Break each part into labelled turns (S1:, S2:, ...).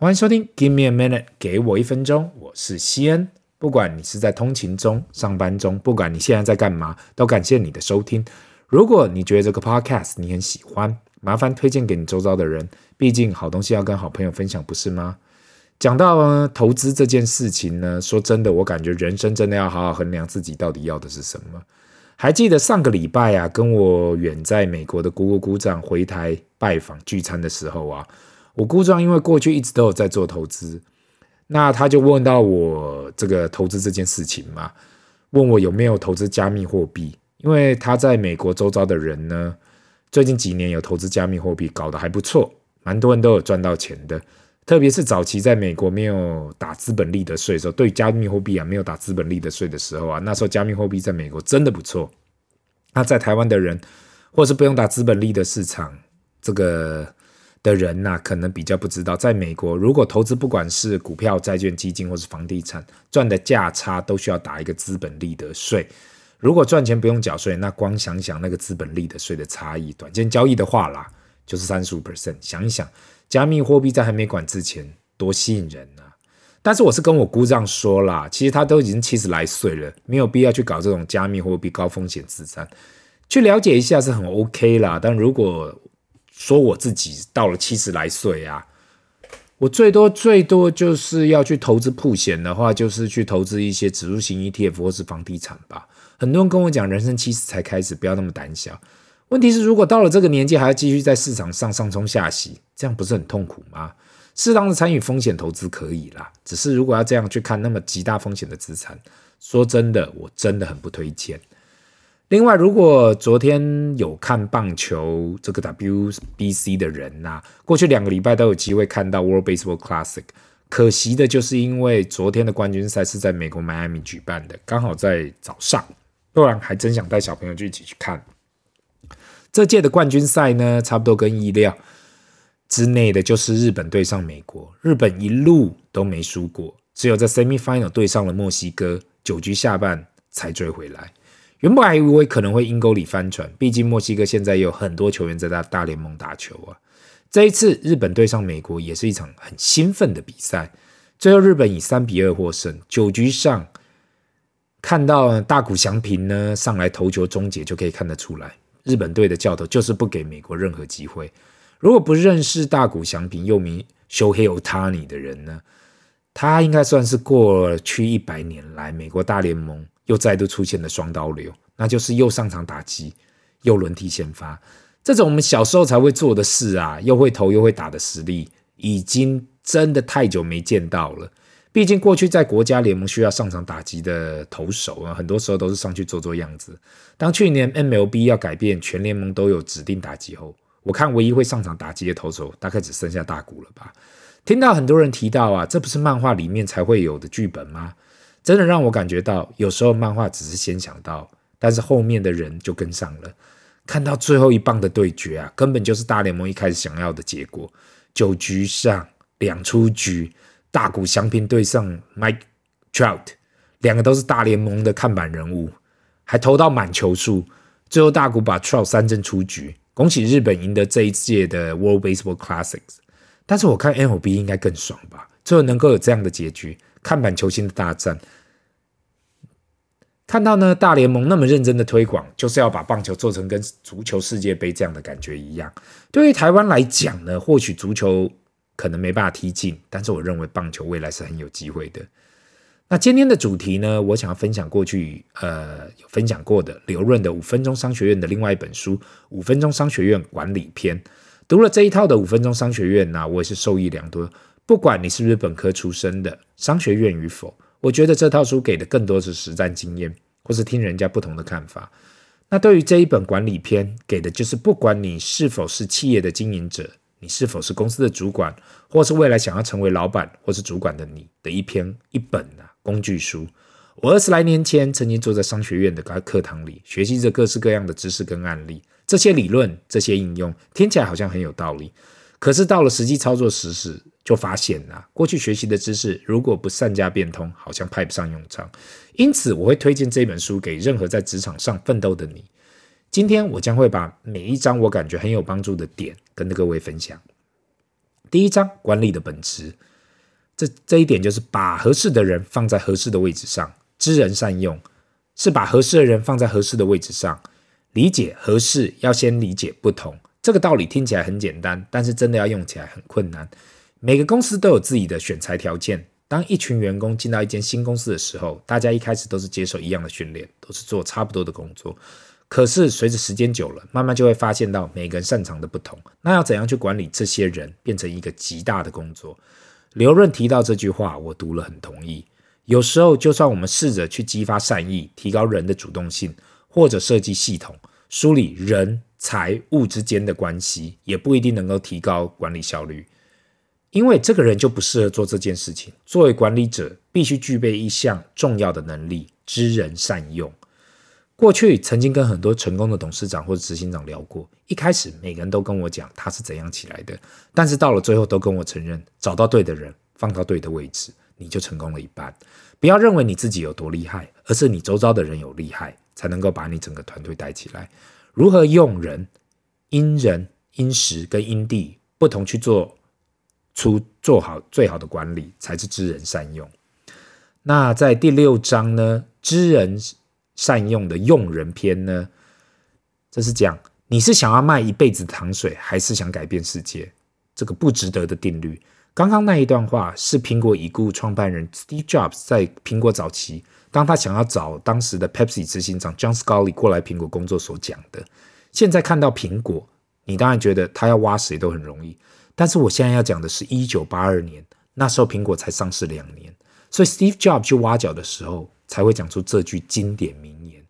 S1: 欢迎收听 Give me a minute，给我一分钟，我是西恩。不管你是在通勤中、上班中，不管你现在在干嘛，都感谢你的收听。如果你觉得这个 podcast 你很喜欢，麻烦推荐给你周遭的人。毕竟好东西要跟好朋友分享，不是吗？讲到投资这件事情呢，说真的，我感觉人生真的要好好衡量自己到底要的是什么。还记得上个礼拜啊，跟我远在美国的姑姑姑丈回台拜访聚餐的时候啊。我姑丈因为过去一直都有在做投资，那他就问到我这个投资这件事情嘛，问我有没有投资加密货币，因为他在美国周遭的人呢，最近几年有投资加密货币，搞得还不错，蛮多人都有赚到钱的。特别是早期在美国没有打资本利得税的时候，对加密货币啊没有打资本利得税的时候啊，那时候加密货币在美国真的不错。那在台湾的人，或是不用打资本利的市场，这个。的人呐、可能比较不知道，在美国，如果投资不管是股票、债券、基金或是房地产，赚的价差都需要打一个资本利得税。如果赚钱不用缴税，那光想想那个资本利得税的差异，短线交易的话啦，就是三十五 percent。想一想，加密货币在还没管之前多吸引人啊！但是我是跟我姑丈说啦，其实他都已经七十来岁了，没有必要去搞这种加密货币高风险资产，去了解一下是很 OK 啦。但如果说我自己到了七十来岁啊，我最多最多就是要去投资曝险的话，就是去投资一些指数型 ETF 或是房地产吧。很多人跟我讲，人生七十才开始，不要那么胆小。问题是，如果到了这个年纪还要继续在市场上上冲下洗，这样不是很痛苦吗？适当的参与风险投资可以啦，只是如果要这样去看那么极大风险的资产，说真的，我真的很不推荐。另外，如果昨天有看棒球这个 WBC 的人呐、过去两个礼拜都有机会看到 World Baseball Classic。可惜的就是因为昨天的冠军赛是在美国迈阿密举办的，刚好在早上，不然还真想带小朋友就一起去看。这届的冠军赛呢，差不多跟意料之内的就是日本对上美国，日本一路都没输过，只有在 Semifinal 对上了墨西哥，九局下半才追回来。原本还以为可能会阴沟里翻船，毕竟墨西哥现在也有很多球员在大大联盟打球啊。这一次日本对上美国也是一场很兴奋的比赛，最后日本以三比二获胜。九局上看到大谷翔平呢上来投球终结，就可以看得出来，日本队的教头就是不给美国任何机会。如果不认识大谷翔平又名 Shohei Ohtani 的人呢，他应该算是过去一百年来美国大联盟。又再度出现了双刀流，那就是又上场打击，又轮替先发，这种我们小时候才会做的事啊，又会投又会打的实力，已经真的太久没见到了。毕竟过去在国家联盟需要上场打击的投手啊，很多时候都是上去做做样子。当去年 MLB 要改变全联盟都有指定打击后，我看唯一会上场打击的投手大概只剩下大谷了吧。听到很多人提到啊，这不是漫画里面才会有的剧本吗？真的让我感觉到，有时候漫画只是先想到，但是后面的人就跟上了。看到最后一棒的对决啊，根本就是大联盟一开始想要的结果。九局上两出局，大谷翔平对上 Mike Trout，两个都是大联盟的看板人物，还投到满球数。最后大谷把 Trout 三振出局，恭喜日本赢得这一届的 World Baseball Classics。但是我看 MLB 应该更爽吧，最后能够有这样的结局，看板球星的大战。看到呢，大联盟那么认真的推广，就是要把棒球做成跟足球世界杯这样的感觉一样。对于台湾来讲呢，或许足球可能没办法踢进，但是我认为棒球未来是很有机会的。那今天的主题呢，我想要分享过去呃有分享过的刘润的五分钟商学院的另外一本书《五分钟商学院管理篇》。读了这一套的五分钟商学院呢，我也是受益良多。不管你是不是本科出身的，商学院与否。我觉得这套书给的更多是实战经验，或是听人家不同的看法。那对于这一本管理篇，给的就是不管你是否是企业的经营者，你是否是公司的主管，或是未来想要成为老板或是主管的你的一篇一本啊工具书。我二十来年前曾经坐在商学院的课堂里，学习着各式各样的知识跟案例，这些理论、这些应用听起来好像很有道理，可是到了实际操作时时，就发现啊，过去学习的知识如果不善加变通，好像派不上用场。因此，我会推荐这本书给任何在职场上奋斗的你。今天，我将会把每一章我感觉很有帮助的点跟各位分享。第一章，管理的本质。这这一点就是把合适的人放在合适的位置上，知人善用，是把合适的人放在合适的位置上。理解合适要先理解不同，这个道理听起来很简单，但是真的要用起来很困难。每个公司都有自己的选才条件。当一群员工进到一间新公司的时候，大家一开始都是接受一样的训练，都是做差不多的工作。可是随着时间久了，慢慢就会发现到每个人擅长的不同。那要怎样去管理这些人，变成一个极大的工作？刘润提到这句话，我读了很同意。有时候，就算我们试着去激发善意，提高人的主动性，或者设计系统，梳理人财物之间的关系，也不一定能够提高管理效率。因为这个人就不适合做这件事情。作为管理者，必须具备一项重要的能力：知人善用。过去曾经跟很多成功的董事长或者执行长聊过，一开始每个人都跟我讲他是怎样起来的，但是到了最后都跟我承认，找到对的人，放到对的位置，你就成功了一半。不要认为你自己有多厉害，而是你周遭的人有厉害，才能够把你整个团队带起来。如何用人，因人因时跟因地不同去做。出做好最好的管理，才是知人善用。那在第六章呢，知人善用的用人篇呢，这是讲你是想要卖一辈子糖水，还是想改变世界？这个不值得的定律。刚刚那一段话是苹果已故创办人 Steve Jobs 在苹果早期，当他想要找当时的 Pepsi 执行长 John Scully 过来苹果工作所讲的。现在看到苹果，你当然觉得他要挖谁都很容易。但是我现在要讲的是一九八二年，那时候苹果才上市两年，所以 Steve Jobs 去挖角的时候才会讲出这句经典名言。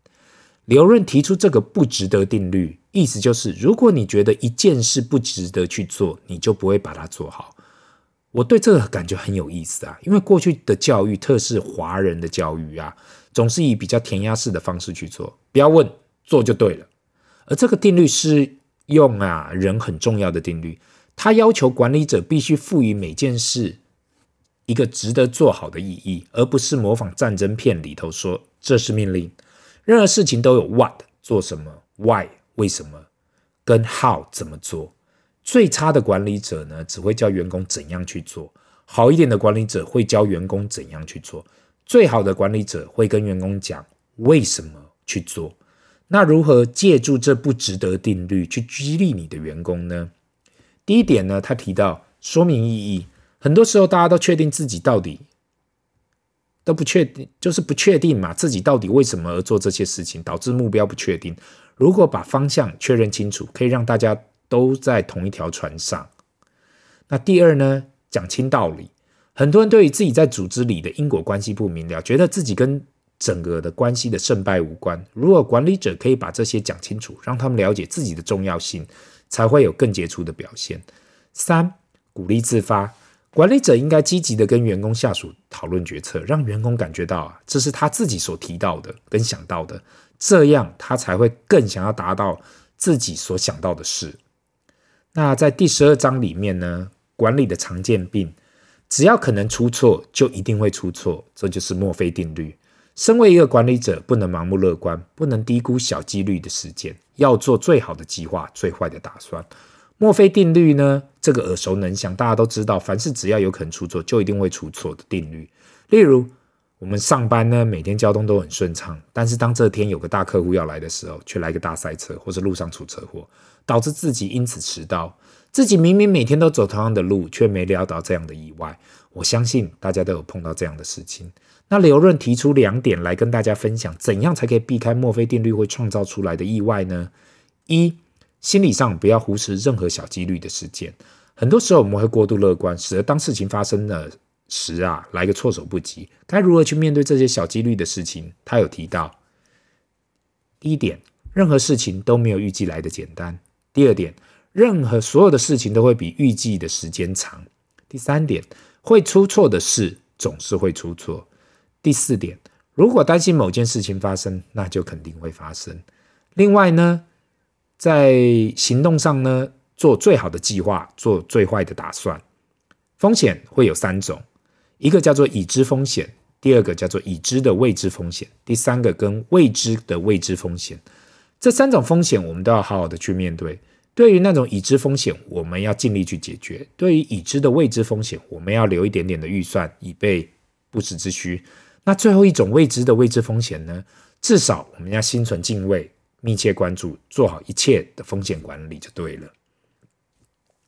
S1: 刘润提出这个不值得定律，意思就是如果你觉得一件事不值得去做，你就不会把它做好。我对这个感觉很有意思啊，因为过去的教育，特是华人的教育啊，总是以比较填鸭式的方式去做，不要问，做就对了。而这个定律是用啊人很重要的定律。他要求管理者必须赋予每件事一个值得做好的意义，而不是模仿战争片里头说这是命令。任何事情都有 what 做什么，why 为什么，跟 how 怎么做。最差的管理者呢，只会教员工怎样去做；好一点的管理者会教员工怎样去做；最好的管理者会跟员工讲为什么去做。那如何借助这不值得定律去激励你的员工呢？第一点呢，他提到说明意义。很多时候，大家都确定自己到底都不确定，就是不确定嘛，自己到底为什么而做这些事情，导致目标不确定。如果把方向确认清楚，可以让大家都在同一条船上。那第二呢，讲清道理。很多人对于自己在组织里的因果关系不明了，觉得自己跟整个的关系的胜败无关。如果管理者可以把这些讲清楚，让他们了解自己的重要性。才会有更杰出的表现。三、鼓励自发，管理者应该积极的跟员工下属讨论决策，让员工感觉到啊，这是他自己所提到的跟想到的，这样他才会更想要达到自己所想到的事。那在第十二章里面呢，管理的常见病，只要可能出错，就一定会出错，这就是墨菲定律。身为一个管理者，不能盲目乐观，不能低估小几率的事件，要做最好的计划，最坏的打算。墨菲定律呢？这个耳熟能详，大家都知道，凡是只要有可能出错，就一定会出错的定律。例如，我们上班呢，每天交通都很顺畅，但是当这天有个大客户要来的时候，却来个大塞车，或是路上出车祸，导致自己因此迟到。自己明明每天都走同样的路，却没料到这样的意外。我相信大家都有碰到这样的事情。那刘润提出两点来跟大家分享，怎样才可以避开墨菲定律会创造出来的意外呢？一，心理上不要忽视任何小几率的事件。很多时候我们会过度乐观，使得当事情发生了时啊，来个措手不及。该如何去面对这些小几率的事情？他有提到，第一点，任何事情都没有预计来的简单。第二点，任何所有的事情都会比预计的时间长。第三点，会出错的事总是会出错。第四点，如果担心某件事情发生，那就肯定会发生。另外呢，在行动上呢，做最好的计划，做最坏的打算。风险会有三种，一个叫做已知风险，第二个叫做已知的未知风险，第三个跟未知的未知风险。这三种风险我们都要好好的去面对。对于那种已知风险，我们要尽力去解决；对于已知的未知风险，我们要留一点点的预算，以备不时之需。那最后一种未知的未知风险呢？至少我们要心存敬畏，密切关注，做好一切的风险管理就对了。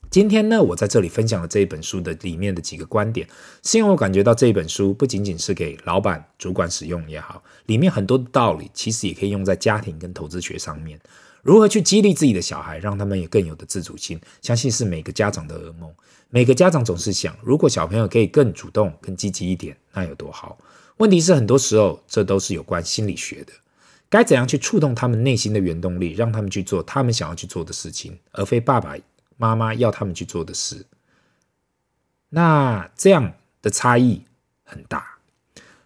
S1: 今天呢，我在这里分享了这一本书的里面的几个观点，是因为我感觉到这一本书不仅仅是给老板、主管使用也好，里面很多的道理其实也可以用在家庭跟投资学上面。如何去激励自己的小孩，让他们也更有的自主性，相信是每个家长的噩梦。每个家长总是想，如果小朋友可以更主动、更积极一点，那有多好？问题是，很多时候这都是有关心理学的，该怎样去触动他们内心的原动力，让他们去做他们想要去做的事情，而非爸爸。妈妈要他们去做的事，那这样的差异很大。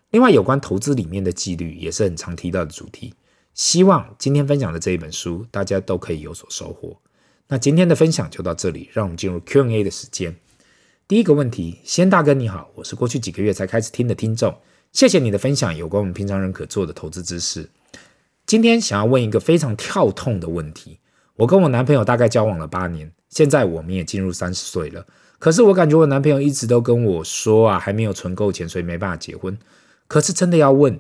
S1: 另外，有关投资里面的纪律也是很常提到的主题。希望今天分享的这一本书，大家都可以有所收获。那今天的分享就到这里，让我们进入 Q&A 的时间。第一个问题，先大哥你好，我是过去几个月才开始听的听众，谢谢你的分享，有关我们平常人可做的投资知识。今天想要问一个非常跳痛的问题。我跟我男朋友大概交往了八年，现在我们也进入三十岁了。可是我感觉我男朋友一直都跟我说啊，还没有存够钱，所以没办法结婚。可是真的要问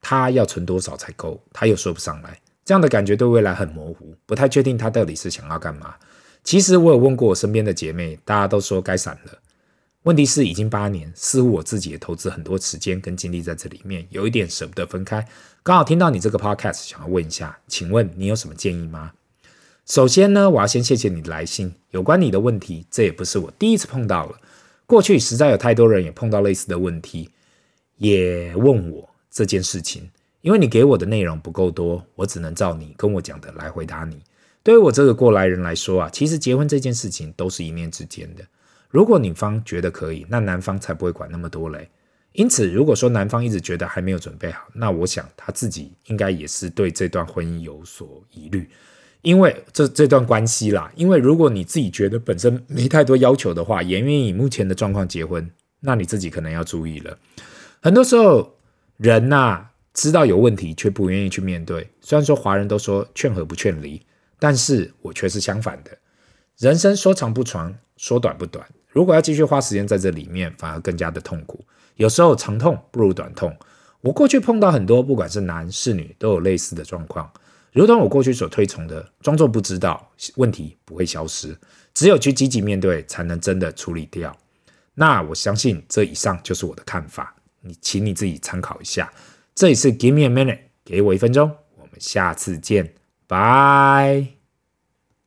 S1: 他要存多少才够，他又说不上来。这样的感觉对未来很模糊，不太确定他到底是想要干嘛。其实我有问过我身边的姐妹，大家都说该散了。问题是已经八年，似乎我自己也投资很多时间跟精力在这里面，有一点舍不得分开。刚好听到你这个 podcast，想要问一下，请问你有什么建议吗？首先呢，我要先谢谢你的来信。有关你的问题，这也不是我第一次碰到了。过去实在有太多人也碰到类似的问题，也问我这件事情。因为你给我的内容不够多，我只能照你跟我讲的来回答你。对于我这个过来人来说啊，其实结婚这件事情都是一念之间的。如果女方觉得可以，那男方才不会管那么多嘞。因此，如果说男方一直觉得还没有准备好，那我想他自己应该也是对这段婚姻有所疑虑。因为这这段关系啦，因为如果你自己觉得本身没太多要求的话，也愿意以目前的状况结婚，那你自己可能要注意了。很多时候人呐、知道有问题却不愿意去面对。虽然说华人都说劝和不劝离，但是我却是相反的。人生说长不长，说短不短。如果要继续花时间在这里面，反而更加的痛苦。有时候长痛不如短痛。我过去碰到很多，不管是男是女，都有类似的状况。如同我过去所推崇的，装作不知道，问题不会消失，只有去积极面对，才能真的处理掉。那我相信这以上就是我的看法，你请你自己参考一下。这里是 Give me a minute，给我一分钟，我们下次见，拜。